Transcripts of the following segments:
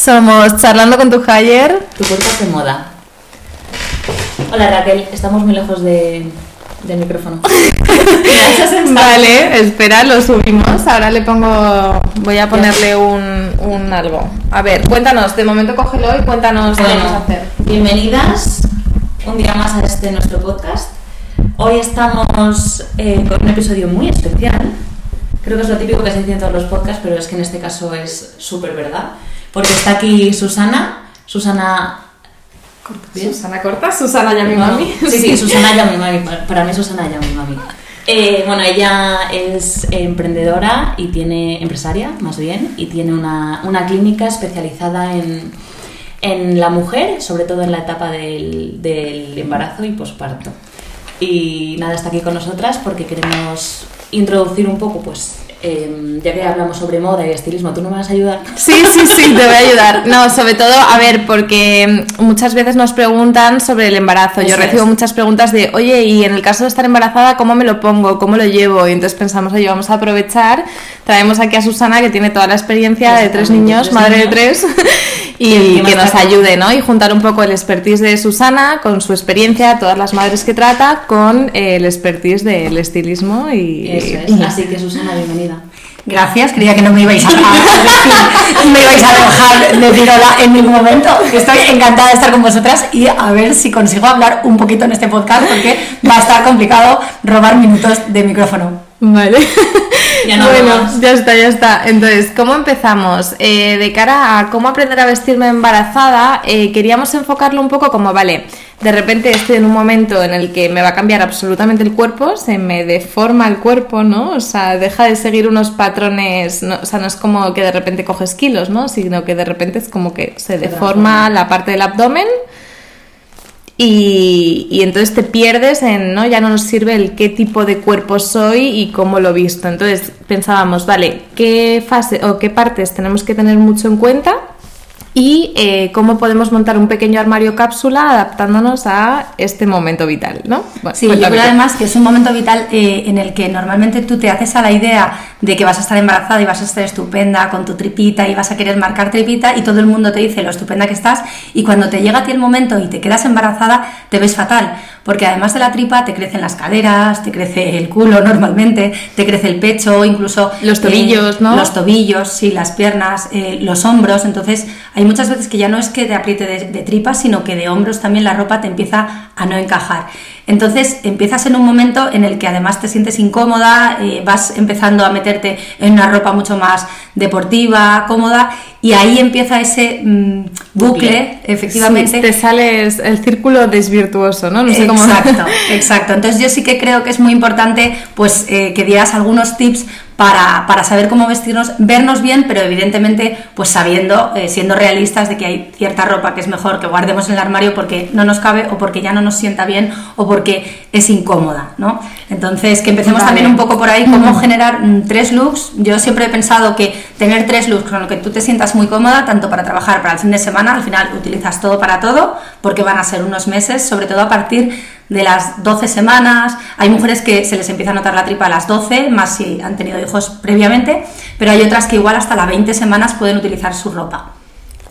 Somos Charlando con tu Hire. Tu cuerpo de moda. Hola Raquel, estamos muy lejos de, del micrófono. vale, espera, lo subimos. Ahora le pongo. Voy a ponerle un, un algo. A ver, cuéntanos, de momento cógelo y cuéntanos qué vamos a hacer. Bienvenidas un día más a este nuestro podcast. Hoy estamos eh, con un episodio muy especial. Creo que es lo típico que se dice en todos los podcasts, pero es que en este caso es súper verdad. Porque está aquí Susana. Susana. Susana Corta, Susana ya mi mami. Sí, sí, Susana ya mi mami. Para mí, Susana ya mi mami. Eh, bueno, ella es emprendedora y tiene, empresaria más bien, y tiene una, una clínica especializada en, en, la mujer, sobre todo en la etapa del, del embarazo y posparto. Y nada, está aquí con nosotras porque queremos introducir un poco pues Em, ya que hablamos sobre moda y estilismo, ¿tú no me vas a ayudar? Sí, sí, sí, te voy a ayudar. No, sobre todo, a ver, porque muchas veces nos preguntan sobre el embarazo. Yo recibo muchas preguntas de, oye, y en el caso de estar embarazada, ¿cómo me lo pongo? ¿Cómo lo llevo? Y entonces pensamos, oye, vamos a aprovechar. Traemos aquí a Susana, que tiene toda la experiencia de tres niños, madre de tres, y que nos ayude, ¿no? Y juntar un poco el expertise de Susana con su experiencia, todas las madres que trata, con el expertise del estilismo. Y, Así que, Susana, bienvenida. Gracias, creía que no me ibais a, me ibais a dejar decir hola en ningún momento. Estoy encantada de estar con vosotras y a ver si consigo hablar un poquito en este podcast porque va a estar complicado robar minutos de micrófono. Vale. Ya no bueno, ya está, ya está. Entonces, ¿cómo empezamos? Eh, de cara a cómo aprender a vestirme embarazada, eh, queríamos enfocarlo un poco como, vale, de repente estoy en un momento en el que me va a cambiar absolutamente el cuerpo, se me deforma el cuerpo, ¿no? O sea, deja de seguir unos patrones, o sea, no es como que de repente coges kilos, ¿no? Sino que de repente es como que se deforma la parte del abdomen y, entonces te pierdes en, ¿no? Ya no nos sirve el qué tipo de cuerpo soy y cómo lo visto. Entonces pensábamos, vale, ¿qué fase o qué partes tenemos que tener mucho en cuenta? Y eh, cómo podemos montar un pequeño armario cápsula adaptándonos a este momento vital, ¿no? sí, yo creo además que es un momento vital eh, en el que normalmente tú te haces a la idea de que vas a estar embarazada y vas a estar estupenda con tu tripita y vas a querer marcar tripita y todo el mundo te dice lo estupenda que estás y cuando te llega a ti el momento y te quedas embarazada te ves fatal porque además de la tripa te crecen las caderas, te crece el culo normalmente, te crece el pecho, incluso los tobillos, eh, ¿no? Los tobillos, sí, las piernas, eh, los hombros. Entonces hay muchas veces que ya no es que te apriete de, de tripas, sino que de hombros también la ropa te empieza a no encajar. Entonces empiezas en un momento en el que además te sientes incómoda, eh, vas empezando a meterte en una ropa mucho más deportiva, cómoda, y ahí empieza ese mm, bucle, efectivamente. te sales el círculo desvirtuoso, ¿no? no sé cómo... Exacto, exacto. Entonces yo sí que creo que es muy importante pues eh, que dieras algunos tips para, saber cómo vestirnos, vernos bien, pero evidentemente pues sabiendo, eh, siendo realistas de que hay cierta ropa que es mejor que guardemos en el armario porque no nos cabe o porque ya no nos sienta bien o porque es incómoda, ¿no? Entonces, que empecemos también un poco por ahí, cómo generar mm, tres looks. Yo siempre he pensado que tener tres looks con lo que tú te sientas muy cómoda, tanto para trabajar, para el fin de semana, al final utilizas todo para todo, porque van a ser unos meses, sobre todo a partir de las 12 semanas. Hay mujeres que se les empieza a notar la tripa a las 12, más si han tenido hijos previamente, pero hay otras que igual hasta las 20 semanas pueden utilizar su ropa.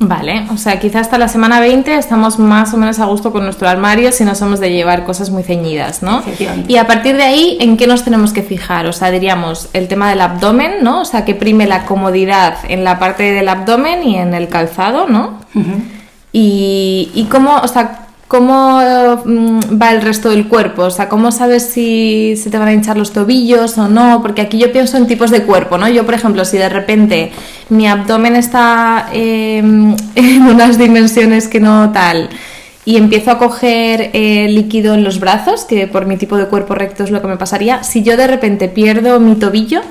Vale, o sea, quizás hasta la semana 20 estamos más o menos a gusto con nuestro armario si no somos de llevar cosas muy ceñidas, ¿no? Y a partir de ahí, ¿en qué nos tenemos que fijar? O sea, diríamos el tema del abdomen, ¿no? O sea, que prime la comodidad en la parte del abdomen y en el calzado, ¿no? y, y cómo, o sea, ¿Cómo mm, va el resto del cuerpo? O sea, ¿cómo sabes si se te van a hinchar los tobillos o no? Porque aquí yo pienso en tipos de cuerpo, ¿no? Yo, por ejemplo, si de repente mi abdomen está em, en unas dimensiones que no tal y empiezo a coger eh, líquido en los brazos, que por mi tipo de cuerpo recto es lo que me pasaría, si yo de repente pierdo mi tobillo,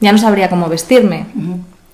ya no sabría cómo vestirme.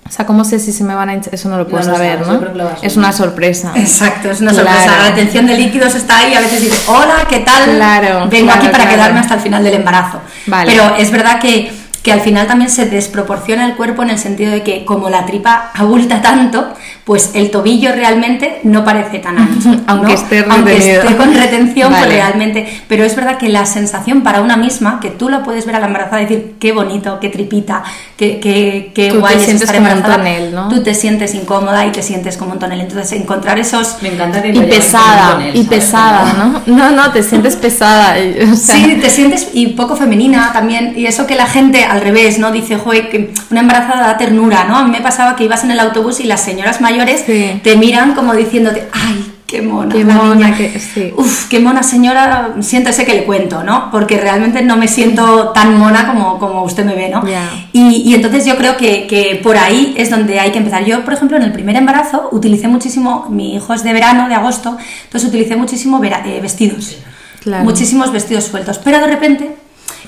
O sea, ¿cómo sé si se me van a hinchar? Eso no lo puedo saber, ¿no? es una sorpresa. Exacto, es una sorpresa. La retención de líquidos está ahí y a veces dices, hola, ¿qué tal? Claro. Vengo aquí para quedarme hasta el final del embarazo. Vale. Pero es verdad que, que al final también se desproporciona el cuerpo en el sentido de que como la tripa abulta tanto, pues el tobillo realmente no parece tan ancho. Aunque, esté Aunque esté con retención, pues realmente. Pero es verdad que la sensación para una misma, que tú la puedes ver a la embarazada y decir, qué bonito, qué tripita, qué, qué, qué guay es estar embarazada. ¿no? Tú te sientes incómoda y te sientes como un tonel. Entonces, encontrar esos. Me encanta que Y pesada, y pesada, ¿no? No, no, te sientes pesada. Sí, te sientes y poco femenina también. Y eso que la gente al revés, ¿no? Dice, joder, que una embarazada da ternura, ¿no? A mí me pasaba que ibas en el autobús y las señoras mayores te miran como diciéndote, ay, qué mona. Qué mona, que, sí. Uf, qué mona señora, siéntese que le cuento, ¿no? Porque realmente no me siento tan mona como, como usted me ve, ¿no? Y, y, entonces yo creo que, que, por ahí es donde hay que empezar. Yo, por ejemplo, en el primer embarazo utilicé muchísimo, mi hijo es de verano, de agosto, entonces utilicé muchísimo eh, vestidos. Muchísimos vestidos sueltos. Pero de repente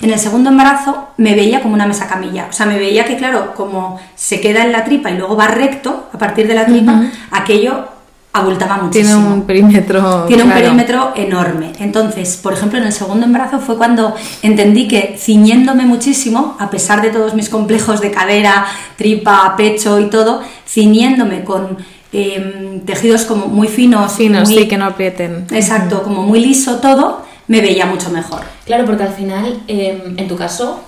en el segundo embarazo me veía como una mesa camilla, o sea, me veía que, claro, como se queda en la tripa y luego va recto a partir de la tripa, aquello abultaba muchísimo. Tiene un perímetro. Tiene un perímetro enorme. Entonces, por ejemplo, en el segundo embarazo fue cuando entendí que ciñéndome muchísimo, a pesar de todos mis complejos de cadera, tripa, pecho y todo, ciñéndome con em, tejidos como muy finos. Finos, sí, que no aprieten. Exacto, como muy liso todo me veía mucho mejor. Claro, porque al final, em, en tu caso,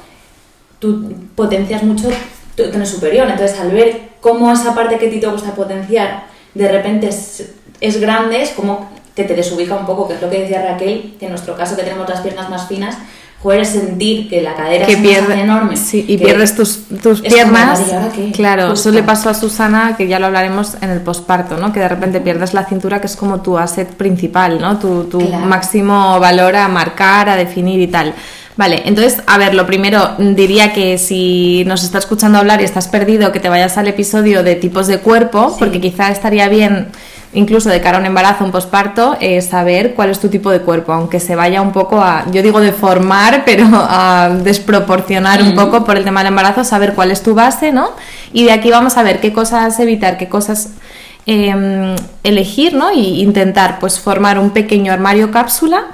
tú potencias mucho tu tono superior, entonces al ver cómo esa parte que a ti te gusta potenciar de repente es, es grande, es como que te desubica un poco, que es lo que decía Raquel, que en nuestro caso que tenemos las piernas más finas, puedes sentir que la cadera que pierde, enorme. Sí, y pierdes tus, tus piernas. claro, eso le pasó a Susana, que ya lo hablaremos en el posparto, ¿no? Que de repente pierdes la cintura, que es como tu asset principal, ¿no? Tu, tu máximo valor a marcar, a definir y tal. Vale, entonces, a ver, lo primero, diría que si nos está escuchando hablar y estás perdido, que te vayas al episodio de tipos de cuerpo, porque quizá estaría bien incluso de cara a un embarazo, un posparto, eh, saber cuál es tu tipo de cuerpo, aunque se vaya un poco a, yo digo deformar, pero a desproporcionar un poco por el tema del embarazo, saber cuál es tu base, ¿no? Y de aquí vamos a ver qué cosas evitar, qué cosas em, elegir, ¿no? Y intentar, pues, formar un pequeño armario cápsula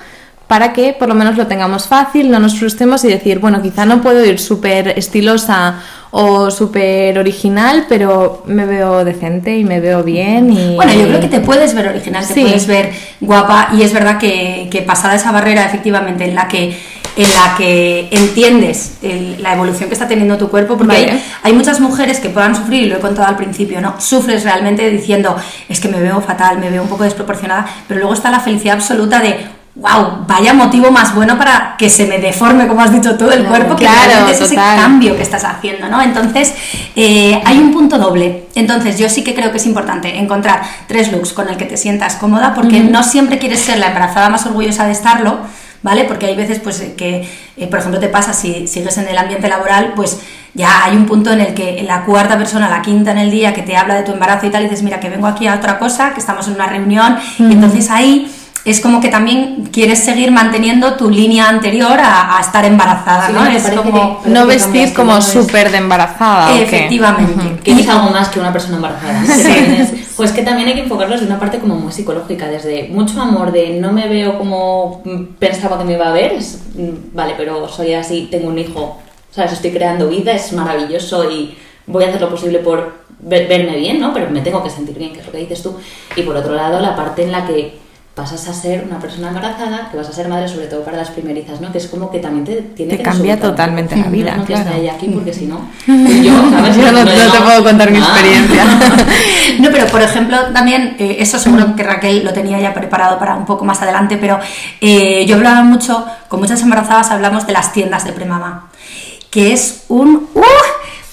para que por lo menos lo tengamos fácil, no nos frustremos y decir, bueno, quizá no puedo ir súper estilosa o súper original, pero me veo decente y me veo bien. Y... Bueno, yo creo que te puedes ver original, te puedes ver guapa y es verdad que, que, pasada esa barrera efectivamente en la que en la que entiendes la evolución que está teniendo tu cuerpo, porque hay, hay, muchas mujeres que puedan sufrir, y lo he contado al principio, ¿no? Sufres realmente diciendo, es que me veo fatal, me veo un poco desproporcionada, pero luego está la felicidad absoluta de, wow, vaya motivo más bueno para que se me deforme, como has dicho tú, el cuerpo, que claro, es ese cambio que estás haciendo, ¿no? Entonces, eh, hay un punto doble. Entonces, yo sí que creo que es importante encontrar tres looks con el que te sientas cómoda, porque no siempre quieres ser la embarazada más orgullosa de estarlo, ¿vale? Porque hay veces, pues, que, eh, por ejemplo, te pasa si sigues en el ambiente laboral, pues ya hay un punto en el que la cuarta persona, la quinta en el día, que te habla de tu embarazo y tal, y dices, mira, que vengo aquí a otra cosa, que estamos en una reunión, y entonces ahí es como que también quieres seguir manteniendo tu línea anterior a, estar embarazada, ¿no? Es como no vestir como súper de embarazada. Efectivamente. Que es algo más que una persona embarazada. pues que también hay que enfocarlo desde una parte como muy psicológica, desde mucho amor de no me veo como pensaba que me iba a ver, mm, vale, pero soy así, tengo un hijo, ¿sabes? Estoy creando vida, es maravilloso y voy a hacer lo posible por verme bien, ¿no? Pero me tengo que sentir bien, que es lo que dices tú. Y por otro lado, la parte en la que pasas a ser una persona embarazada, que vas a ser madre sobre todo para las primerizas, ¿no? Que es como que también te tiene te cambia totalmente la vida, no, claro. que aquí porque si no, yo, no, te puedo contar mi ah. experiencia. no, pero por ejemplo también, eh, eso seguro que Raquel lo tenía ya preparado para un poco más adelante, pero eh, yo hablaba mucho, con muchas embarazadas hablamos de las tiendas de premamá, que es un... ¡uh!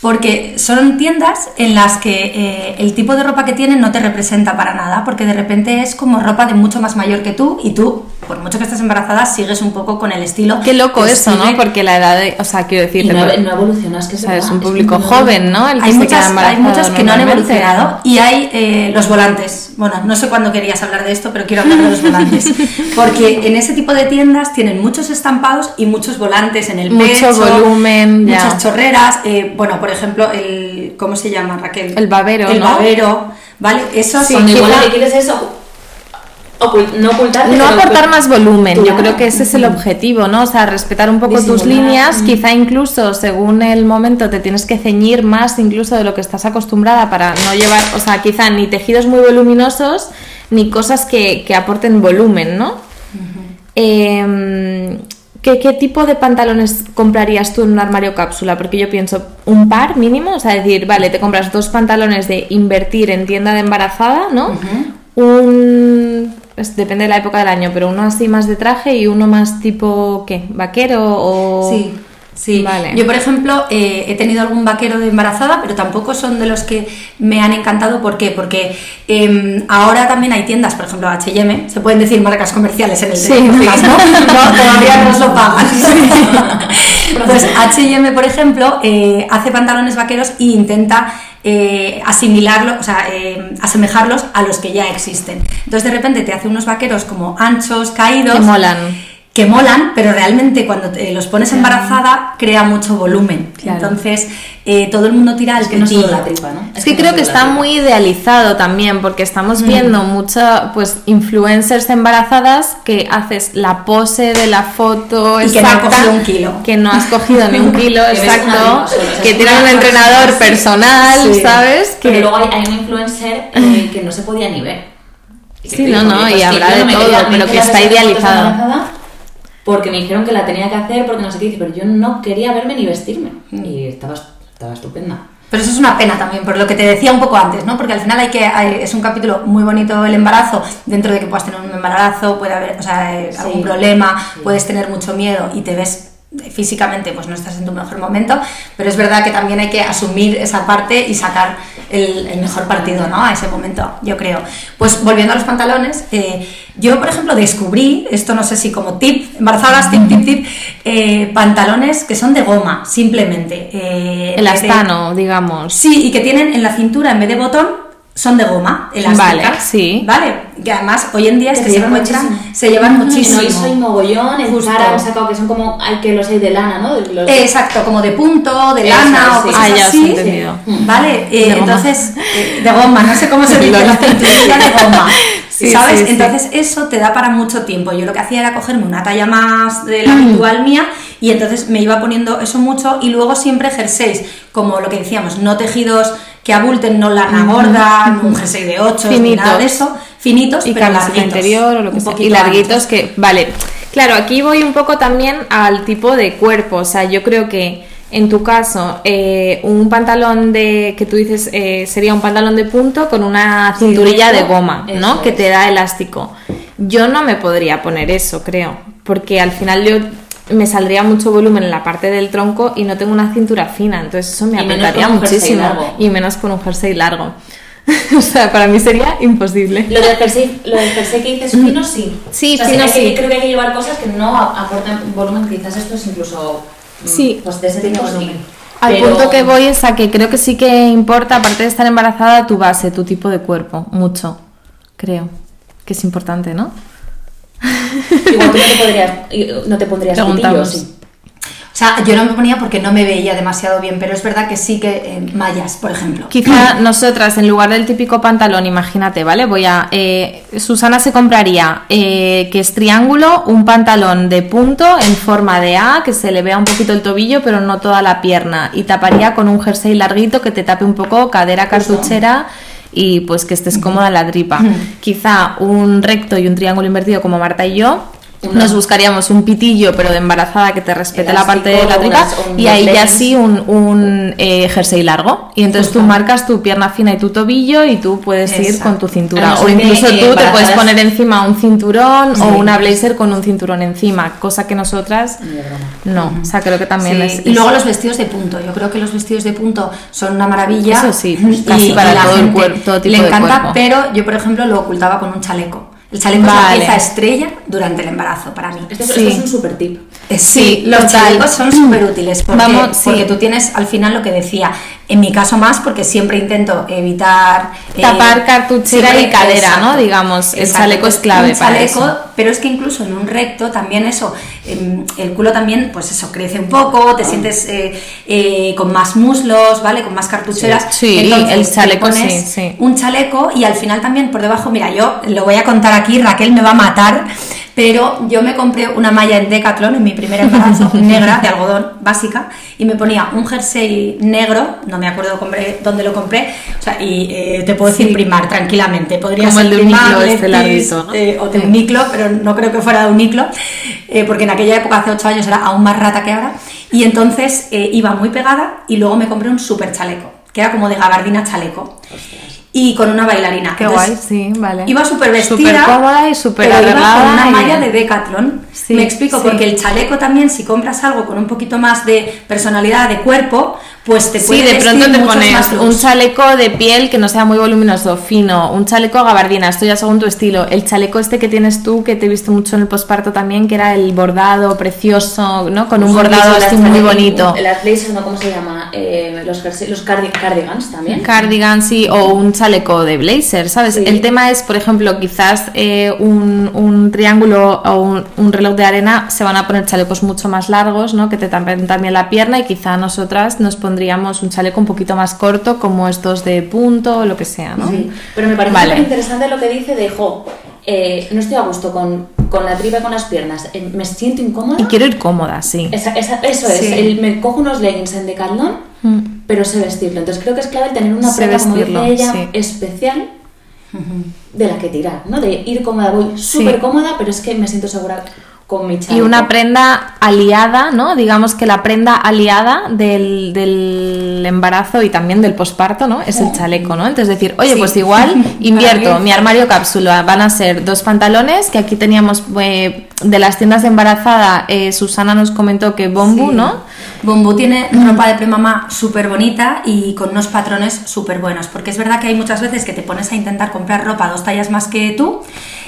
Porque son tiendas en las que eh, el tipo de ropa que tienen no te representa para nada, porque de repente es como ropa de mucho más mayor que tú y tú, por mucho que estés embarazada, sigues un poco con el estilo. Qué loco eso, ¿no? Porque la edad, de, o sea, quiero decir, no, evolucionas, que es un público joven, ¿no? hay, muchas, hay muchos que no han evolucionado y hay eh, los volantes. Bueno, no sé cuándo querías hablar de esto, pero quiero hablar de los volantes, porque en ese tipo de tiendas tienen muchos estampados y muchos volantes en el Mucho volumen, muchas chorreras, eh, bueno, por ejemplo, el. ¿Cómo se llama, Raquel? El babero. El babero, ¿vale? Eso sí, igual que quieres eso. no ocultarte. No aportar más volumen, yo creo que ese es el objetivo, ¿no? O sea, respetar un poco tus líneas, quizá incluso según el momento te tienes que ceñir más incluso de lo que estás acostumbrada para no llevar, o sea, quizá ni tejidos muy voluminosos ni cosas que, aporten volumen, ¿no? Em, ¿qué, tipo de pantalones comprarías tú en un armario cápsula? Porque yo pienso, un par mínimo, o sea, decir, vale, te compras dos pantalones de invertir en tienda de embarazada, ¿no? Un depende de la época del año, pero uno así más de traje y uno más tipo, ¿qué? ¿Vaquero o...? Sí. Sí, vale. yo por ejemplo eh, he tenido algún vaquero de embarazada, pero tampoco son de los que me han encantado. ¿Por qué? Porque em, ahora también hay tiendas, por ejemplo HM, se pueden decir marcas comerciales en el sí, ¿no? todavía no nos lo pagan. pues HM, por ejemplo, eh, hace pantalones vaqueros e intenta eh, asimilarlo, o sea, eh, asemejarlos a los que ya existen. Entonces de repente te hace unos vaqueros como anchos, caídos. Que molan que molan, pero realmente cuando te los pones embarazada crea mucho volumen. Entonces, eh, todo el mundo tira al que no solo la tripa, ¿no? Es, que, creo que está muy idealizado también, porque estamos mm. viendo muchas pues influencers embarazadas que haces la pose de la foto y que no has cogido un kilo. Que no has cogido ni un kilo, exacto. que tiene un entrenador personal, ¿sabes? Que... Pero luego hay, un influencer eh, que no se podía ni ver. Sí, no, no, y pues habrá de todo, pero que está idealizado porque me dijeron que la tenía que hacer, porque no sé qué, pero yo no quería verme ni vestirme. Mm. Y estaba, estaba estupenda. Pero eso es una pena también, por lo que te decía un poco antes, ¿no? Porque al final hay que es un capítulo muy bonito el embarazo, dentro de que puedas tener un embarazo, puede haber o sea, eh, algún problema, puedes tener mucho miedo y te ves físicamente pues no estás en tu mejor momento, pero es verdad que también hay que asumir esa parte y sacar el, mejor partido ¿no? a ese momento, yo creo. Pues volviendo a los pantalones, eh, yo por ejemplo descubrí, esto no sé si como tip, embarazadas, tip, tip, tip, eh, pantalones que son de goma, simplemente. Eh, Elastano, digamos. Sí, y que tienen en la cintura en vez de botón son de goma elástica. Vale, sí. Vale, que además hoy en día se, llevan se llevan muchísimo. No, y soy mogollón, en Zara han sacado que son como, hay que los hay de lana, ¿no? Exacto, como de punto, de lana o cosas ah, ya así. entendido. Vale, eh, entonces, eh, de goma, no sé cómo se dice, la de goma. ¿Sabes? entonces eso te da para mucho tiempo. Yo lo que hacía era cogerme una talla más de la habitual mía y entonces me iba poniendo eso mucho y luego siempre jerseys, como lo que decíamos, no tejidos que abulten, no lana gorda, un jersey de 8, ni nada de eso, finitos, y pero larguitos. interior o lo que sea. Y larguitos que, vale. Claro, aquí voy un poco también al tipo de cuerpo, o sea, yo creo que en tu caso, eh, un pantalón de que tú dices eh, sería un pantalón de punto con una cinturilla de goma, ¿no? Que te da elástico. Yo no me podría poner eso, creo, porque al final yo me saldría mucho volumen en la parte del tronco y no tengo una cintura fina, entonces eso me apretaría muchísimo y menos con un jersey largo. o sea, para mí sería imposible. Lo del jersey, lo del jersey que dices fino sí. Sí, fino sí. creo que hay que llevar cosas que no aporten volumen, quizás esto es incluso mm, sí. pues de ese tipo volumen. Al punto que voy es a que creo que sí que importa, aparte de estar embarazada, tu base, tu tipo de cuerpo, mucho, creo, que es importante, ¿no? Igual tú no te, podrías, no te pondrías sí. O sea, yo no me ponía porque no me veía demasiado bien, pero es verdad que sí que eh, mallas, por ejemplo. Quizá nosotras, en lugar del típico pantalón, imagínate, ¿vale? Voy a. Eh, Susana se compraría, eh, que es triángulo, un pantalón de punto en forma de A, que se le vea un poquito el tobillo, pero no toda la pierna. Y taparía con un jersey larguito que te tape un poco, cadera cartuchera y pues que estés cómoda en la tripa. Quizá un recto y un triángulo invertido como Marta y yo nos buscaríamos un pitillo, pero de embarazada que te respete la parte de la tripa y ahí ya sí un, un eh, jersey largo. Y entonces tú marcas tu pierna fina y tu tobillo y tú puedes ir con tu cintura. o incluso tú te puedes poner encima un cinturón o una blazer con un cinturón encima, cosa que nosotras no. O sea, creo que también es, Y luego los vestidos de punto. Yo creo que los vestidos de punto son una maravilla. Eso sí, casi para todo el cuerpo, Le encanta, pero yo, por ejemplo, lo ocultaba con un chaleco. El chaleco es la pieza estrella durante el embarazo para mí. Este, es un super tip. Eh, sí, los chalecos son súper útiles porque, Vamos, porque tú tienes al final lo que decía, en mi caso más porque siempre intento evitar eh, tapar cartuchera y cadera, ¿no? Digamos, el chaleco es clave para eso. Pero es que incluso en un recto también eso, em, el culo también, pues eso crece un poco, te ah. sientes eh, con más muslos, ¿vale? Con más cartucheras. Sí, Entonces, el chaleco sí, sí. Un chaleco y al final también por debajo, mira, yo lo voy a contar aquí, Raquel me va a matar pero yo me compré una malla en Decathlon en mi primer embarazo, negra, de algodón, básica, y me ponía un jersey negro, no me acuerdo dónde lo compré, o sea, y eh, te puedo decir primar tranquilamente, podría ser el de Uniqlo, este ladito, eh, o de Uniqlo, pero no creo que fuera de Uniqlo, eh, porque en aquella época, hace ocho años, era aún más rata que ahora, y entonces iba muy pegada y luego me compré un super chaleco, que era como de gabardina chaleco y con una bailarina. Qué guay, sí, vale. Iba súper vestida. Súper cómoda y súper arreglada. con una malla de Decathlon. Me explico, porque el chaleco también, si compras algo con un poquito más de personalidad, de cuerpo, pues te puede Sí, de pronto te pones un chaleco de piel que no sea muy voluminoso, fino, un chaleco gabardina, esto ya según tu estilo. El chaleco este que tienes tú, que te he visto mucho en el posparto también, que era el bordado precioso, ¿no? Con un bordado así muy bonito. ¿no? ¿Cómo se llama? Eh, los, los cardigans también. Cardigans, sí, o un chaleco de blazer, ¿sabes? El tema es, por ejemplo, quizás eh, un, un, triángulo o un, un, reloj de arena se van a poner chalecos mucho más largos, ¿no? Que te tapen también la pierna y quizá nosotras nos pondríamos pondríamos un chaleco un poquito más corto, como estos de punto o lo que sea, ¿no? Sí, pero me parece muy interesante lo que dice de, jo, eh, no estoy a gusto con, con la tripa con las piernas, eh, me siento incómoda. Y quiero ir cómoda, sí. eso es, me cojo unos leggings en Decathlon, mm. pero sé vestirlo. Entonces creo que es clave tener una prenda, como dice ella, especial de la que tirar, ¿no? De ir cómoda, voy súper cómoda, pero es que me siento segura y una prenda aliada, ¿no? Digamos que la prenda aliada del, del embarazo y también del posparto, ¿no? Es el chaleco, ¿no? Entonces decir, oye, pues igual invierto mi armario cápsula, van a ser dos pantalones, que aquí teníamos eh, de las tiendas de embarazada, eh, Susana nos comentó que Bombu, ¿no? Bombu tiene ropa de premamá súper bonita y con unos patrones súper buenos, porque es verdad que hay muchas veces que te pones a intentar comprar ropa dos tallas más que tú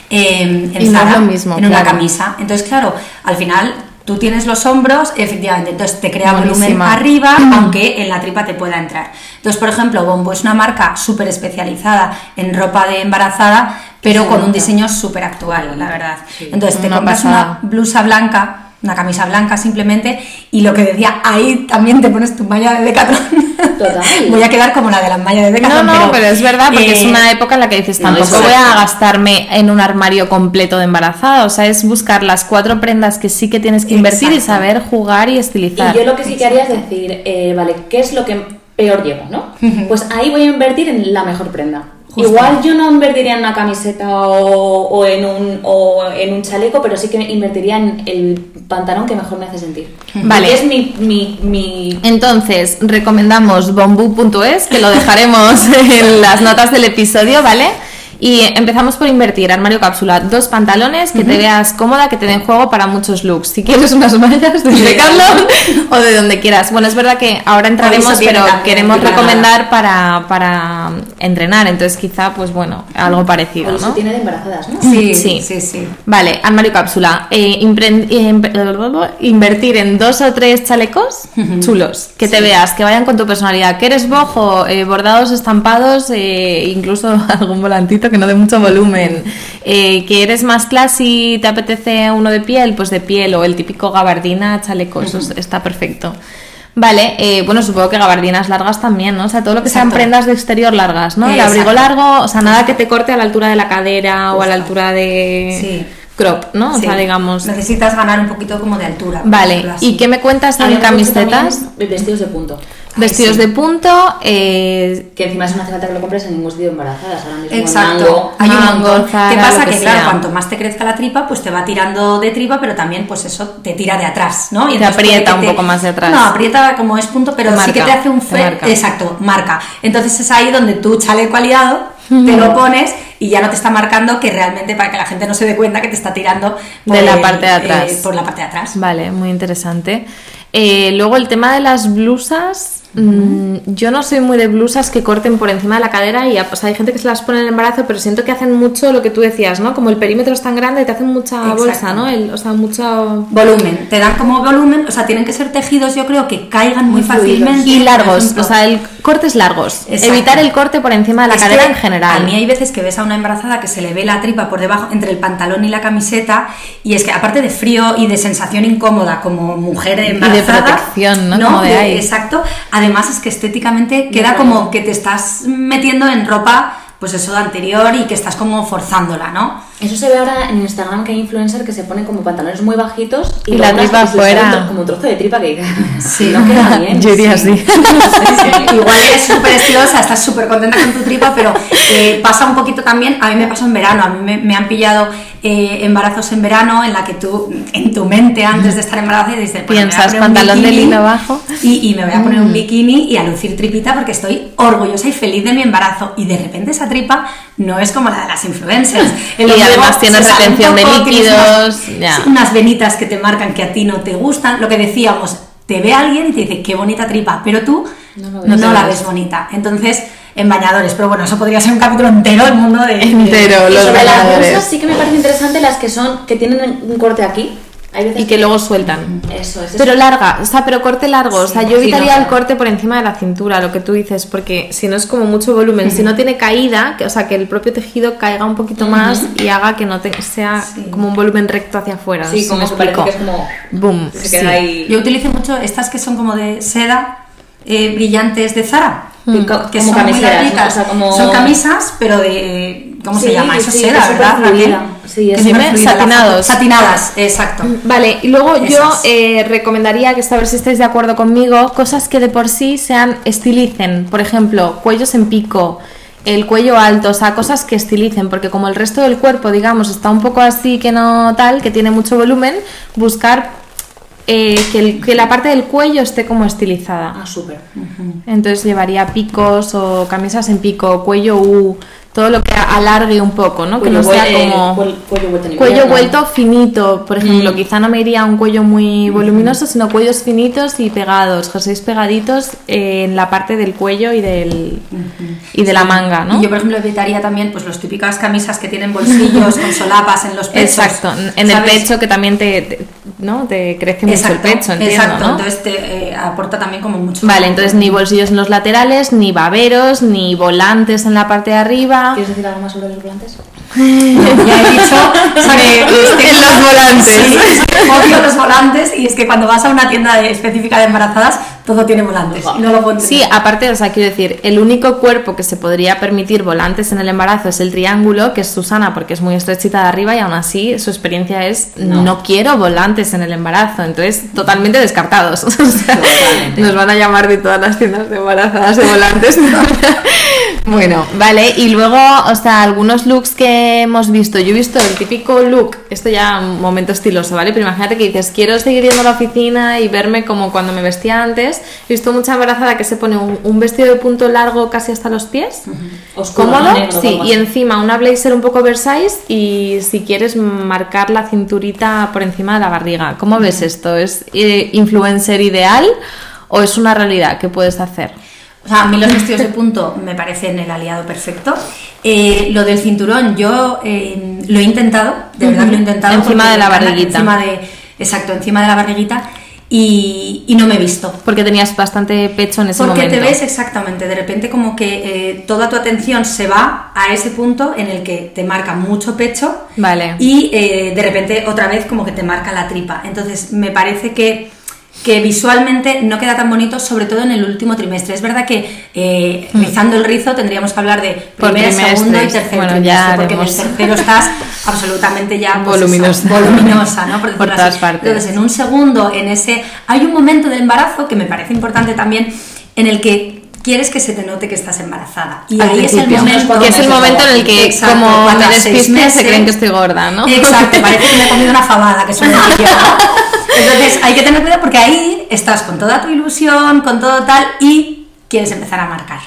en en una camisa. Entonces, claro, al final tú tienes los hombros, efectivamente, entonces te crea volumen arriba, aunque en la tripa te pueda entrar. Entonces, por ejemplo, Bombo es una marca súper especializada en ropa de embarazada, pero con un diseño súper actual, la verdad. Entonces, te compras una blusa blanca una camisa blanca simplemente y lo que decía ahí también te pones tu malla de Decathlon Total. voy a quedar como la de las mallas de Decathlon no, no, pero, es verdad porque es eh, una época en la que dices tampoco voy a gastarme en un armario completo de embarazada o sea es buscar las cuatro prendas que sí que tienes que invertir y saber jugar y estilizar y yo lo que sí que haría es decir eh, vale, ¿qué es lo que peor llevo? ¿no? pues ahí voy a invertir en la mejor prenda Igual yo no invertiría en una camiseta o, en un, o en un chaleco, pero sí que invertiría en el pantalón que mejor me hace sentir. Vale. es mi, mi, mi... Entonces, recomendamos bombu.es, que lo dejaremos en las notas del episodio, ¿vale? Y empezamos por invertir, armario cápsula, dos pantalones que te veas cómoda, que te den juego para muchos looks. Si quieres unas mallas de Carlos o de donde quieras. Bueno, es verdad que ahora entraremos, pero queremos recomendar para, para entrenar, entonces quizá, pues bueno, algo parecido, ¿no? tiene de embarazadas, ¿no? Sí, sí, sí. sí. Vale, armario cápsula. Eh, eh, invertir en dos o tres chalecos chulos, que te veas, que vayan con tu personalidad, que eres bojo, eh, bordados, estampados, incluso algún volantito que no dé mucho volumen. Eh, que eres más classy y te apetece uno de piel, pues de piel o el típico gabardina, chaleco, eso está perfecto. Vale, eh, bueno, supongo que gabardinas largas también, ¿no? O sea, todo lo que sean prendas de exterior largas, ¿no? El abrigo largo, o sea, nada que te corte a la altura de la cadera o a la altura de... Sí crop, ¿no? O sea, digamos. Necesitas ganar un poquito como de altura. Vale, ¿y qué me cuentas de camisetas? Vestidos de punto. Vestidos de punto. Eh... Que encima es una falta que lo compres en ningún sitio embarazadas. Ahora mismo Exacto. Hay un ¿Qué pasa? Que, claro, cuanto más te crezca la tripa, pues te va tirando de tripa, pero también, pues eso te tira de atrás, ¿no? Y te aprieta un poco más de atrás. No, aprieta como es punto, pero sí que te hace un fe. Exacto, marca. Entonces es ahí donde tú chaleco aliado te lo pones y ya no te está marcando que realmente para que la gente no se dé cuenta que te está tirando de la parte de atrás. Eh, por la parte de atrás. Vale, muy interesante. Eh, luego el tema de las blusas. Mm, yo no soy muy de blusas que corten por encima de la cadera y pues, hay gente que se las pone en el embarazo, pero siento que hacen mucho lo que tú decías, ¿no? Como el perímetro es tan grande, te hacen mucha bolsa, ¿no? o sea, mucho volumen. Te dan como volumen, o sea, tienen que ser tejidos, yo creo que caigan muy, fácilmente. Y largos, o sea, el cortes largos. Evitar el corte por encima de la cadera en general. A mí hay veces que ves a una embarazada que se le ve la tripa por debajo, entre el pantalón y la camiseta, y es que aparte de frío y de sensación incómoda como mujer embarazada. Y de protección, ¿no? exacto. Además es que estéticamente queda como que te estás metiendo en ropa pues eso anterior y que estás como forzándola, ¿no? Eso se ve ahora en Instagram que hay influencers que se ponen como pantalones muy bajitos y, la tripa afuera. Como un trozo de tripa que sí. no queda bien. Yo diría así. Igual eres súper estilosa, estás súper contenta con tu tripa, pero eh, pasa un poquito también, a mí me pasa en verano, a mí me, han pillado eh, embarazos en verano en la que tú, en tu mente antes de estar embarazada, dices, pues piensas pantalón de lino abajo y, me voy a poner un mm. bikini y a lucir tripita porque estoy orgullosa y feliz de mi embarazo y de repente esa tripa no es como la de las influencers. y además tienes retención de líquidos, unas, venitas que te marcan que a ti no te gustan. Lo que decíamos, te ve alguien y te dice qué bonita tripa, pero tú no, la ves bonita. Entonces, en bañadores, pero bueno, eso podría ser un capítulo entero, el mundo de... Entero, los sobre las bolsas sí que me parece interesante las que son, que tienen un corte aquí, y que, luego sueltan. Eso, es Pero larga, o sea, pero corte largo. o sea, yo evitaría el corte por encima de la cintura, lo que tú dices, porque si no es como mucho volumen. Si no tiene caída, que, o sea, que el propio tejido caiga un poquito más y haga que no sea como un volumen recto hacia afuera. Sí, como que es como. Boom. Yo utilizo mucho estas que son como de seda, eh, brillantes de Zara. Que son camisas, Son camisas, pero de. ¿Cómo se llama? Eso seda, ¿verdad? Sí, es satinados. Satinadas, exacto. Mm, vale, y luego yo eh, recomendaría que, a ver si estáis de acuerdo conmigo, cosas que de por sí sean estilicen. Por ejemplo, cuellos en pico, el cuello alto, o sea, cosas que estilicen, porque como el resto del cuerpo, digamos, está un poco así que no tal, que tiene mucho volumen, buscar eh, que, que, la parte del cuello esté como estilizada. Ah, súper. Entonces llevaría picos o camisas en pico, cuello U, todo lo que alargue un poco, ¿no? que no sea como cuello, vuelto, finito, por ejemplo, mm. quizá no me iría a un cuello muy voluminoso, sino cuellos finitos y pegados, jerseys pegaditos en la parte del cuello y del y de la manga, ¿no? Y yo por ejemplo evitaría también pues los típicas camisas que tienen bolsillos con solapas en los pechos. Exacto, en el pecho que también te, ¿no? te crece mucho el pecho, entiendo, Exacto, entonces te eh, aporta también como mucho. Vale, entonces ni bolsillos en los laterales, ni baberos, ni volantes en la parte de arriba ¿Quieres decir algo más sobre los volantes? ya he dicho que los volantes. odio los volantes y es que cuando vas a una tienda específica de embarazadas todo tiene volantes y no lo Sí, aparte, o sea, quiero decir, el único cuerpo que se podría permitir volantes en el embarazo es el triángulo, que es Susana porque es muy estrechita de arriba y aún así su experiencia es no, quiero volantes en el embarazo, entonces totalmente descartados. nos van a llamar de todas las tiendas de embarazadas de volantes. bueno, vale, y luego, o sea, algunos looks que hemos visto, yo he visto el típico look, esto ya un momento estiloso, ¿vale? Pero imagínate que dices, quiero seguir yendo a la oficina y verme como cuando me vestía antes He visto mucha embarazada que se pone un, vestido de punto largo casi hasta los pies, cómodo, sí, y encima una blazer un poco oversize y si quieres marcar la cinturita por encima de la barriga. ¿Cómo ves esto? ¿Es eh, influencer ideal o es una realidad que puedes hacer? O sea, a mí los vestidos de punto me parecen el aliado perfecto. Eh, lo del cinturón, yo eh, lo he intentado, de verdad lo he intentado. Encima de la barriguita. Encima de, exacto, encima de la barriguita y, no me he visto. Porque tenías bastante pecho en ese momento. Porque te ves exactamente, de repente como que eh, toda tu atención se va a ese punto en el que te marca mucho pecho vale. y eh, de repente otra vez como que te marca la tripa. Entonces me parece que que visualmente no queda tan bonito, sobre todo en el último trimestre. Es verdad que eh, hmm. rizando el rizo tendríamos que hablar de primer, segundo y tercer bueno, trimestre, porque en el tercero estás absolutamente ya pues voluminosa, voluminosa ¿no? Por, todas partes. Entonces, en un segundo, en ese hay un momento del embarazo que me parece importante también, en el que quieres que se te note que estás embarazada. Y ahí es el momento. es el momento en el que, como me despiste, se creen que estoy gorda, ¿no? Exacto, parece que me he comido una fabada, que suena Entonces hay que tener cuidado porque ahí estás con toda tu ilusión, con todo tal y quieres empezar a marcar.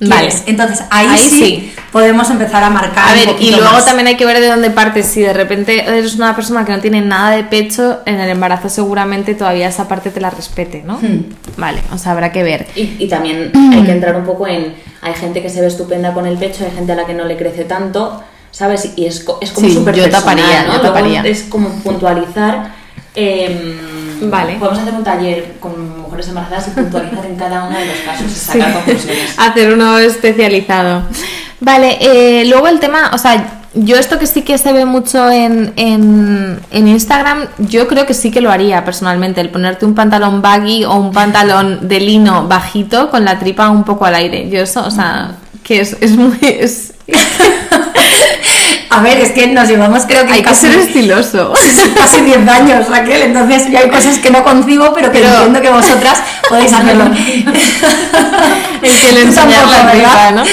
Vale. Entonces ahí, sí, podemos empezar a marcar. A ver, y luego también hay que ver de dónde partes. Si de repente eres una persona que no tiene nada de pecho, en el embarazo seguramente todavía esa parte te la respete, ¿no? Hmm. Vale, o sea, habrá que ver. Y, también hay que entrar un poco en. Hay gente que se ve estupenda con el pecho, hay gente a la que no le crece tanto, ¿sabes? Y es, es como súper yo taparía, ¿no? Yo taparía. es como puntualizar. Eh, vale. Podemos hacer un taller con mujeres embarazadas y puntualizar en cada uno de los casos y sacar conclusiones. Hacer uno especializado. Vale, eh, luego el tema, o sea, yo esto que sí que se ve mucho en, en, en, Instagram, yo creo que sí que lo haría personalmente, el ponerte un pantalón baggy o un pantalón de lino bajito con la tripa un poco al aire. Yo eso, o sea, que es, es muy... Es... A ver, es que nos llevamos, creo que. Hay casi, que ser estiloso. Casi 10 años, Raquel. Entonces, ya hay cosas que no concibo, pero que entiendo que vosotras podéis hacerlo. el que le enseña la tripa, ¿no?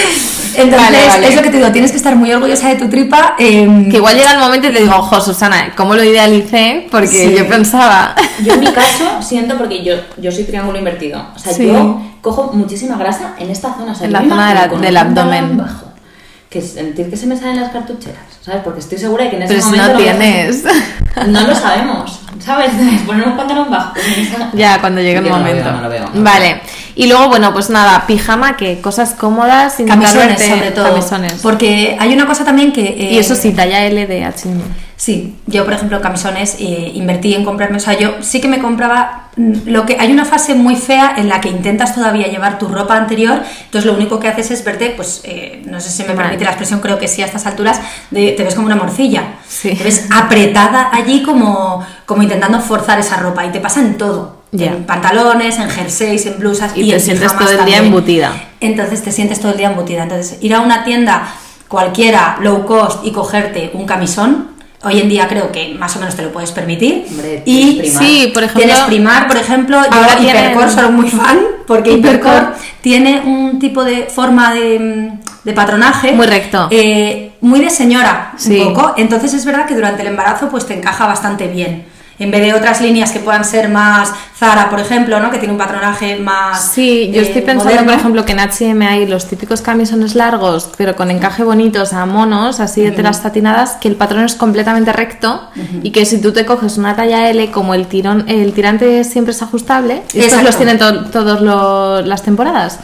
Entonces, es lo que te digo, tienes que estar muy orgullosa de tu tripa. Em, que igual llega el momento y te digo, ojo, Susana, ¿cómo lo idealicé? Porque yo pensaba. Yo en mi caso siento, porque yo, yo soy triángulo invertido. O sea, yo cojo muchísima grasa en esta zona. en la zona del abdomen. Bajo que sentir que se me salen las cartucheras, ¿sabes? Porque estoy segura de que en ese momento no tienes. No lo sabemos, ¿sabes? Poner un pantalón bajo. Ya, cuando llegue el momento. No lo veo, vale. Y luego, bueno, pues nada, pijama, que cosas cómodas, sin camisones sobre todo. Camisones. Porque hay una cosa también que... y eso sí, talla L de H&M. Sí, yo por ejemplo camisones eh, invertí en comprarme, o sea, yo sí que me compraba mm, lo que hay una fase muy fea en la que intentas todavía llevar tu ropa anterior, entonces lo único que haces es verte, pues eh, no sé si me permite la expresión, creo que sí a estas alturas, de, te ves como una morcilla, sí. te ves apretada allí como, como intentando forzar esa ropa y te pasa en todo. En pantalones, en jerseys, en blusas y, te sientes todo el día embutida. Entonces te sientes todo el día embutida. Entonces ir a una tienda cualquiera low cost y cogerte un camisón Hoy en día creo que más o menos te lo puedes permitir. y sí, por ejemplo, tienes primar, por ejemplo, ahora yo Hipercore soy muy fan porque Hipercore tiene un tipo de forma de, de patronaje muy recto, eh, muy de señora, un poco. Entonces es verdad que durante el embarazo pues te encaja bastante bien en vez de otras líneas que puedan ser más Zara, por ejemplo, ¿no? que tiene un patronaje más. Sí, yo estoy eh, pensando, por ejemplo, que en HM hay los típicos camisones largos, pero con encaje bonitos a monos, así de telas satinadas, que el patrón es completamente recto y que si tú te coges una talla L, como el tirón, el tirante siempre es ajustable, estos los tienen todas las temporadas.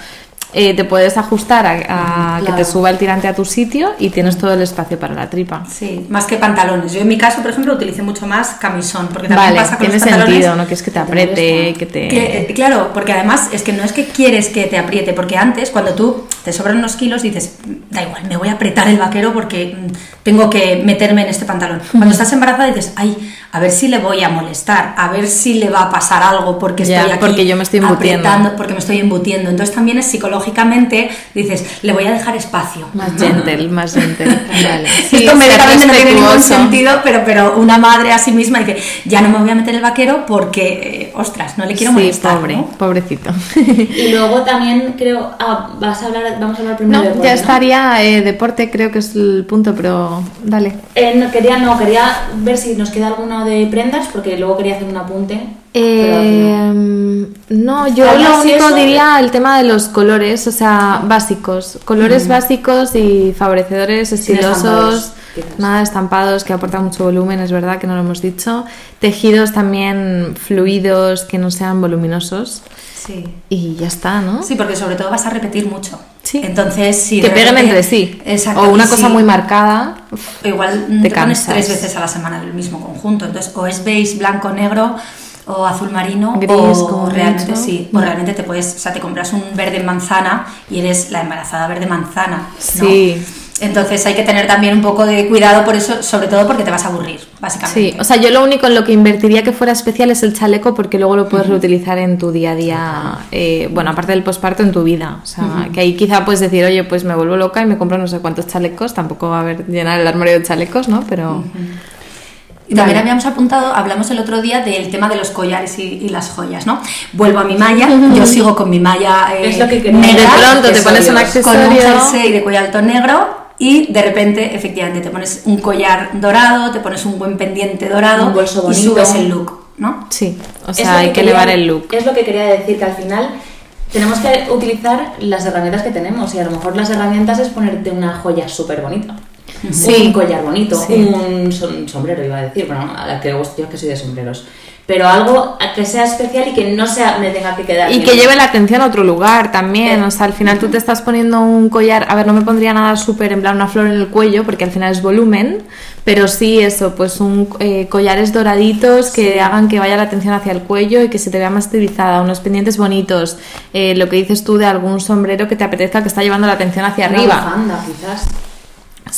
Eh, te puedes ajustar a, que te suba el tirante a tu sitio y tienes todo el espacio para la tripa. Sí, más que pantalones. Yo en mi caso, por ejemplo, utilicé mucho más camisón, porque también vale, pasa con tiene sentido, ¿no? Que es que te apriete, que te... Eh, claro, porque además es que no es que quieres que te apriete, porque antes, cuando tú te sobran unos kilos, dices, da igual, me voy a apretar el vaquero porque mm, tengo que meterme en este pantalón. Cuando estás embarazada dices, ay, a ver si le voy a molestar, a ver si le va a pasar algo porque estoy aquí porque yo me estoy embutiendo. porque me estoy embutiendo. Entonces también es psicológicamente, dices, le voy a dejar espacio. Más gentle, más gentle. Vale. Esto médicamente no tiene ningún sentido, pero, pero una madre a sí misma dice, ya no me voy a meter el vaquero porque, eh, ostras, no le quiero molestar. pobre, pobrecito. Y luego también creo, ah, vas a hablar, vamos a hablar primero no, ya estaría eh, deporte, creo que es el punto, pero dale. Eh, no, quería, no, quería ver si nos queda alguna de prendas, porque luego quería hacer un apunte. Eh, no, yo lo único diría el tema de los colores, o sea, básicos. Colores mm. básicos y favorecedores, estilosos, nada estampados, que aportan mucho volumen, es verdad que no lo hemos dicho. Tejidos también fluidos, que no sean voluminosos. Sí. Y ya está, ¿no? Sí, porque sobre todo vas a repetir mucho. Sí. Entonces, si que peguen entre sí. Exacto. O una cosa muy marcada. igual te, pones tres veces a la semana el mismo conjunto. Entonces, o es beige, blanco, negro o azul marino Gris, o realmente sí o realmente te puedes o sea te compras un verde manzana y eres la embarazada verde manzana sí entonces hay que tener también un poco de cuidado por eso, sobre todo porque te vas a aburrir, básicamente. Sí, o sea, yo lo único en lo que invertiría que fuera especial es el chaleco porque luego lo puedes reutilizar en tu día a día, eh, bueno, aparte del posparto, en tu vida. O sea, que ahí quizá puedes decir, oye, pues me vuelvo loca y me compro no sé cuántos chalecos, tampoco va a haber llenar el armario de chalecos, ¿no? Pero... Y también habíamos apuntado, hablamos el otro día del tema de los collares y, las joyas, ¿no? Vuelvo a mi malla, yo sigo con mi malla eh, es lo que negra. De pronto te pones un accesorio. Con un jersey de cuello alto negro y de repente, efectivamente, te pones un collar dorado, te pones un buen pendiente dorado y subes el look, ¿no? Sí, o sea, hay que elevar el look. Es lo que quería decir, que al final tenemos que utilizar las herramientas que tenemos y a lo mejor las herramientas es ponerte una joya súper bonita. Un collar bonito, un sombrero iba a decir, bueno, a la que yo que soy de sombreros pero algo que sea especial y que no sea me tenga que quedar. Y que lleve la atención a otro lugar también. O sea, al final tú te estás poniendo un collar. A ver, no me pondría nada súper en plan una flor en el cuello, porque al final es volumen, pero sí eso, pues un eh, collares doraditos que hagan que vaya la atención hacia el cuello y que se te vea más estilizada, unos pendientes bonitos, eh, lo que dices tú de algún sombrero que te apetezca que está llevando la atención hacia una arriba. Bufanda, quizás.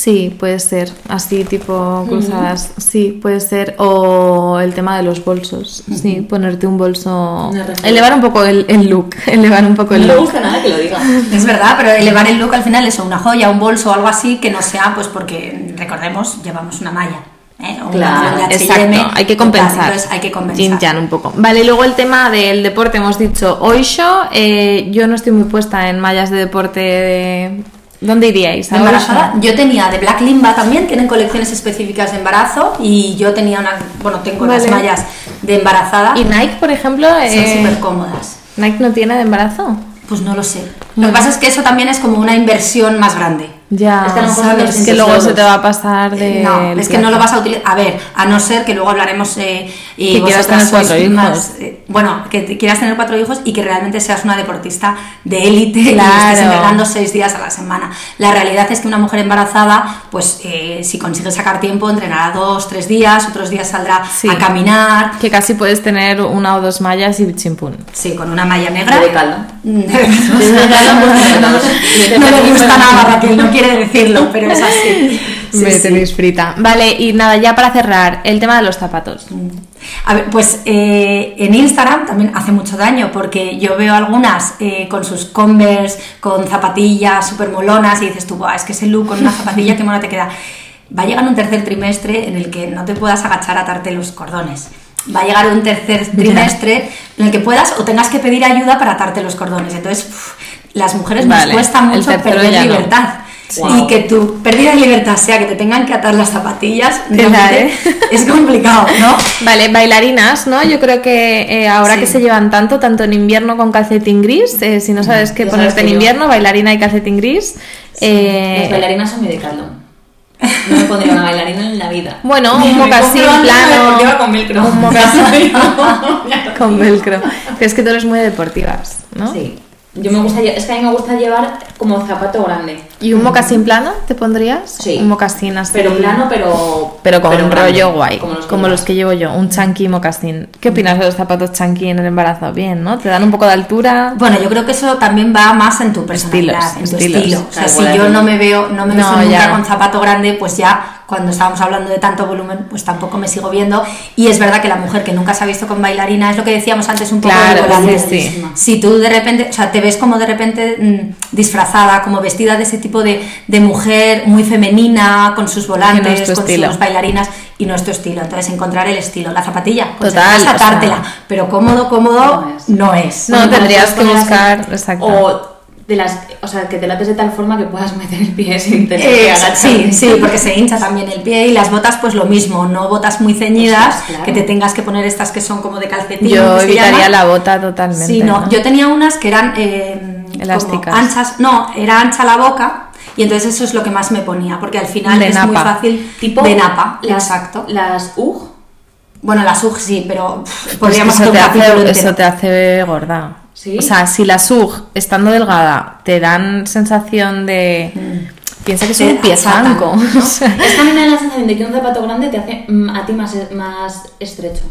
Sí, puede ser, así tipo cruzadas, sí, puede ser, o el tema de los bolsos, sí, ponerte un bolso, elevar un poco el, look, elevar un poco el no look. No gusta nada que lo diga. Es verdad, pero elevar el look al final es una joya, un bolso o algo así que no sea, pues porque, recordemos, llevamos una malla. ¿eh? claro, exacto, hay que compensar. hay que compensar. un poco. Vale, luego el tema del deporte, hemos dicho, yo, eh, yo no estoy muy puesta en mallas de deporte de ¿Dónde iríais? embarazada? Yo tenía de Black Limba también, tienen colecciones específicas de embarazo y yo tenía una, bueno, tengo las mallas de embarazada. ¿Y Nike, por ejemplo? Son eh, súper cómodas. ¿Nike no tiene de embarazo? Pues no lo sé. Lo que pasa es que eso también es como una inversión más grande. Ya, es que, luego se te va a pasar de. No, es que no lo vas a utilizar. A ver, a no ser que luego hablaremos. Eh, y que quieras tener cuatro hijos. Eh, bueno, que quieras tener cuatro hijos y que realmente seas una deportista de élite claro. y estés entrenando seis días a la semana. La realidad es que una mujer embarazada, pues eh, si consigue sacar tiempo, entrenará dos, tres días, otros días saldrá a caminar. Que casi puedes tener una o dos mallas y chimpún. Sí, con una malla negra. De caldo. no le gusta nada, Raquel, no quiere decirlo, pero es así. Me tenéis frita. Vale, y nada, ya para cerrar, el tema de los zapatos. Mm. A ver, pues eh, en Instagram también hace mucho daño porque yo veo algunas eh, con sus Converse, con zapatillas súper molonas y dices tú, es que ese look con una zapatilla, qué mona te queda. Va a llegar un tercer trimestre en el que no te puedas agachar a atarte los cordones. Va a llegar un tercer trimestre en el que puedas o tengas que pedir ayuda para atarte los cordones. Entonces, las mujeres nos cuesta mucho perder libertad. Y que tu pérdida de libertad sea que te tengan que atar las zapatillas, ¿eh? es complicado, ¿no? Vale, bailarinas, ¿no? Yo creo que eh, ahora que se llevan tanto, tanto en invierno con calcetín gris, eh, si no sabes qué ponerte en invierno, bailarina y calcetín gris. Las bailarinas son muy de caldo. No me pondría una bailarina en la vida. Bueno, un mocasín plano. con velcro. Un mocasín con velcro. Pero es que tú eres muy deportivas, ¿no? Sí. Yo me gusta, es que a mí me gusta llevar como zapato grande. ¿Y un mocasín plano te pondrías? Sí. Un mocasín así. Pero plano, pero. Pero con un rollo guay. Como los, que, llevo yo. Un chunky mocasín. ¿Qué opinas de los zapatos chunky en el embarazo? Bien, ¿no? ¿Te dan un poco de altura? Bueno, yo creo que eso también va más en tu personalidad, en tu estilo. O sea, si yo no me veo, no me veo nunca con zapato grande, pues ya cuando estábamos hablando de tanto volumen, pues tampoco me sigo viendo. Y es verdad que la mujer que nunca se ha visto con bailarina es lo que decíamos antes un poco claro, de sí, Si tú de repente, o sea, te ves como de repente mm, disfrazada, como vestida de ese tipo de, de mujer muy femenina, con sus volantes, con sus bailarinas, y no es tu estilo. Entonces, encontrar el estilo. La zapatilla, pues Total, atártela, pero cómodo, cómodo no es. No, tendrías que buscar, exacto de las, o sea, que te lates de tal forma que puedas meter el pie sin tener que agachar. Sí, sí, porque se hincha también el pie y las botas pues lo mismo, no botas muy ceñidas, que te tengas que poner estas que son como de calcetín. Yo evitaría la bota totalmente. Sí, no, yo tenía unas que eran eh, elásticas. anchas, no, era ancha la boca. Y entonces eso es lo que más me ponía, porque al final es muy fácil. Tipo de napa, exacto. Las UG. Bueno, las UG sí, pero podríamos eso, te hace, eso te hace gorda. O sea, si la SUG, estando delgada, te dan sensación de... Mm. Piensa que es un pie zanco. Es también la sensación de que un zapato grande te hace mm, a ti más, más estrecho.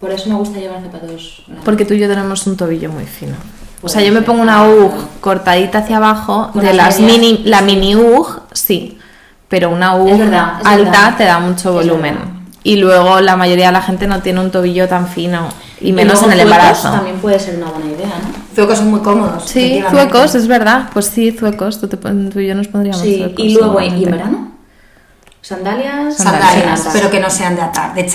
Por eso me gusta llevar zapatos grandes. Porque tú y yo tenemos un tobillo muy fino. O sea, yo me pongo una UG cortadita hacia abajo, de las mini, la mini UG, sí, pero una UG alta te da mucho volumen. Y luego la mayoría de la gente no tiene un tobillo tan fino y menos en el embarazo. También puede ser una buena idea, ¿no? Zuecos son muy cómodos. Sí, zuecos, es verdad. Pues sí, zuecos, tú, y yo nos pondríamos sí, ¿Y luego, ¿y en verano? Sandalias, sandalias, pero que no sean de atar, de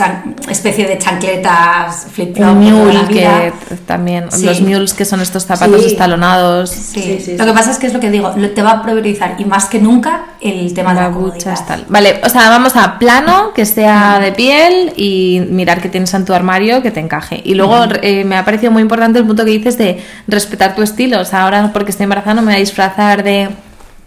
especie de chancletas, flip flop. mule, que también, los mules que son estos zapatos estalonados. Sí. lo que pasa es que es lo que digo, te va a priorizar y más que nunca el tema de la comodidad. Vale, o sea, vamos a plano, que sea de piel y mirar que tienes en tu armario que te encaje. Y luego eh, me ha parecido muy importante el punto que dices de respetar tu estilo. O sea, ahora porque estoy embarazada no me voy a disfrazar de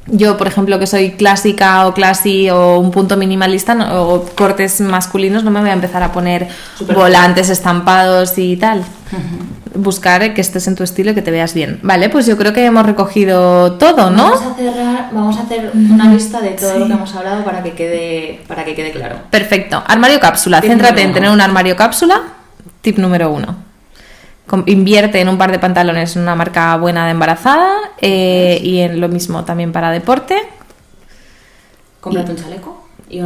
yo, por ejemplo, que soy clásica o classy o un punto minimalista o cortes masculinos, no me voy a empezar a poner volantes estampados y tal. Buscar que estés en tu estilo y que te veas bien. Vale, pues yo creo que hemos recogido todo, ¿no? Vamos a, cerrar, vamos a hacer una lista de todo lo que hemos hablado para que quede, para que quede claro. Perfecto. Armario cápsula. Céntrate en tener un armario cápsula. Tip número uno invierte en un par de pantalones en una marca buena de embarazada eh, y en lo mismo también para deporte. Cómprate un chaleco.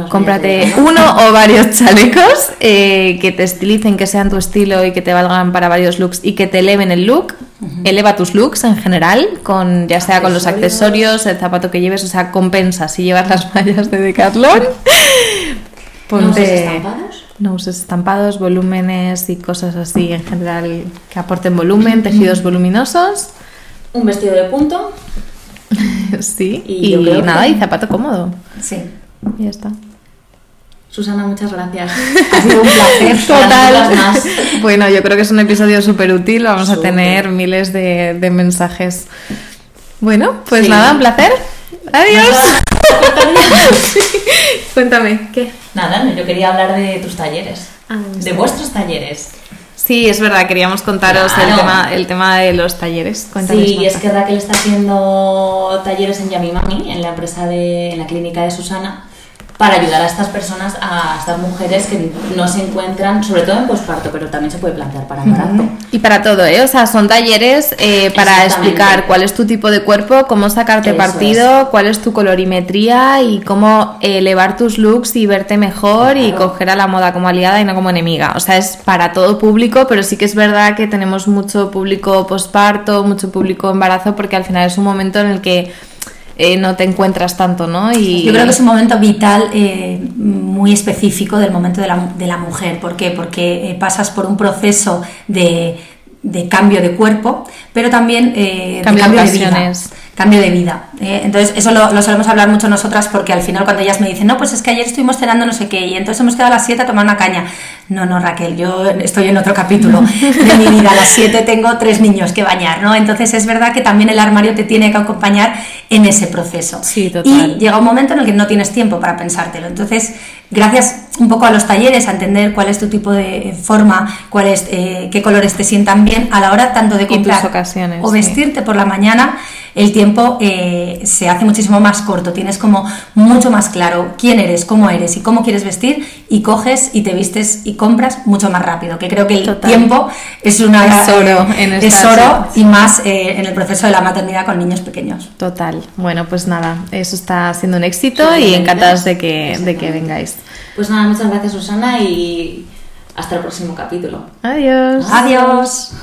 Cómprate uno o varios chalecos eh, que te estilicen, que sean tu estilo y que te valgan para varios looks y que te eleven el look. Eleva tus looks en general, con ya sea con los accesorios, el zapato que lleves, o sea, compensa si llevas las mallas de Decathlon. Ponte... estampados? No uses estampados, volúmenes y cosas así en general que aporten volumen, tejidos voluminosos. Un vestido de punto. sí, y, nada, y zapato cómodo. Sí. Y ya está. Susana, muchas gracias. Ha sido un placer. Total. Bueno, yo creo que es un episodio súper útil. Vamos a tener miles de, mensajes. Bueno, pues nada, un placer. Adiós. Cuéntame, ¿qué? Nada, yo quería hablar de tus talleres, ah, de vuestros talleres. Sí, es verdad, queríamos contaros el, tema, el tema de los talleres. sí, y es que Raquel está haciendo talleres en Yamimami, en la empresa de, en la clínica de Susana, para ayudar a estas personas, a estas mujeres que no se encuentran, sobre todo en posparto, pero también se puede plantear para embarazo. Y para todo, ¿eh? O sea, son talleres eh, para explicar cuál es tu tipo de cuerpo, cómo sacarte partido, cuál es tu colorimetría y cómo elevar tus looks y verte mejor y coger a la moda como aliada y no como enemiga. O sea, es para todo público, pero sí que es verdad que tenemos mucho público posparto, mucho público embarazo, porque al final es un momento en el que eh, no te encuentras tanto, ¿no? Y... Yo creo que es un momento vital eh, muy específico del momento de la, de la mujer. ¿Por qué? Porque eh, pasas por un proceso de, de, cambio de cuerpo, pero también de cambio de vida cambio de vida. ¿eh? Entonces, eso lo, solemos hablar mucho nosotras porque al final cuando ellas me dicen, no, pues es que ayer estuvimos cenando no sé qué y entonces hemos quedado a las 7 a tomar una caña. No, no, Raquel, yo estoy en otro capítulo de mi vida. A las 7 tengo tres niños que bañar, ¿no? Entonces, es verdad que también el armario te tiene que acompañar en ese proceso. Sí, total. Y llega un momento en el que no tienes tiempo para pensártelo. Entonces, gracias un poco a los talleres, a entender cuál es tu tipo de forma, cuál es, eh, qué colores te sientan bien a la hora tanto de comprar ocasiones, o vestirte por la mañana, el tiempo eh, se hace muchísimo más corto, tienes como mucho más claro quién eres, cómo eres y cómo quieres vestir y coges y te vistes y compras mucho más rápido, que creo que el tiempo es una es oro, en esta y más eh, en el proceso de la maternidad con niños pequeños. Total. Bueno, pues nada, eso está siendo un éxito y encantados de que, de que vengáis. Pues nada, muchas gracias Susana y hasta el próximo capítulo. Adiós. Adiós.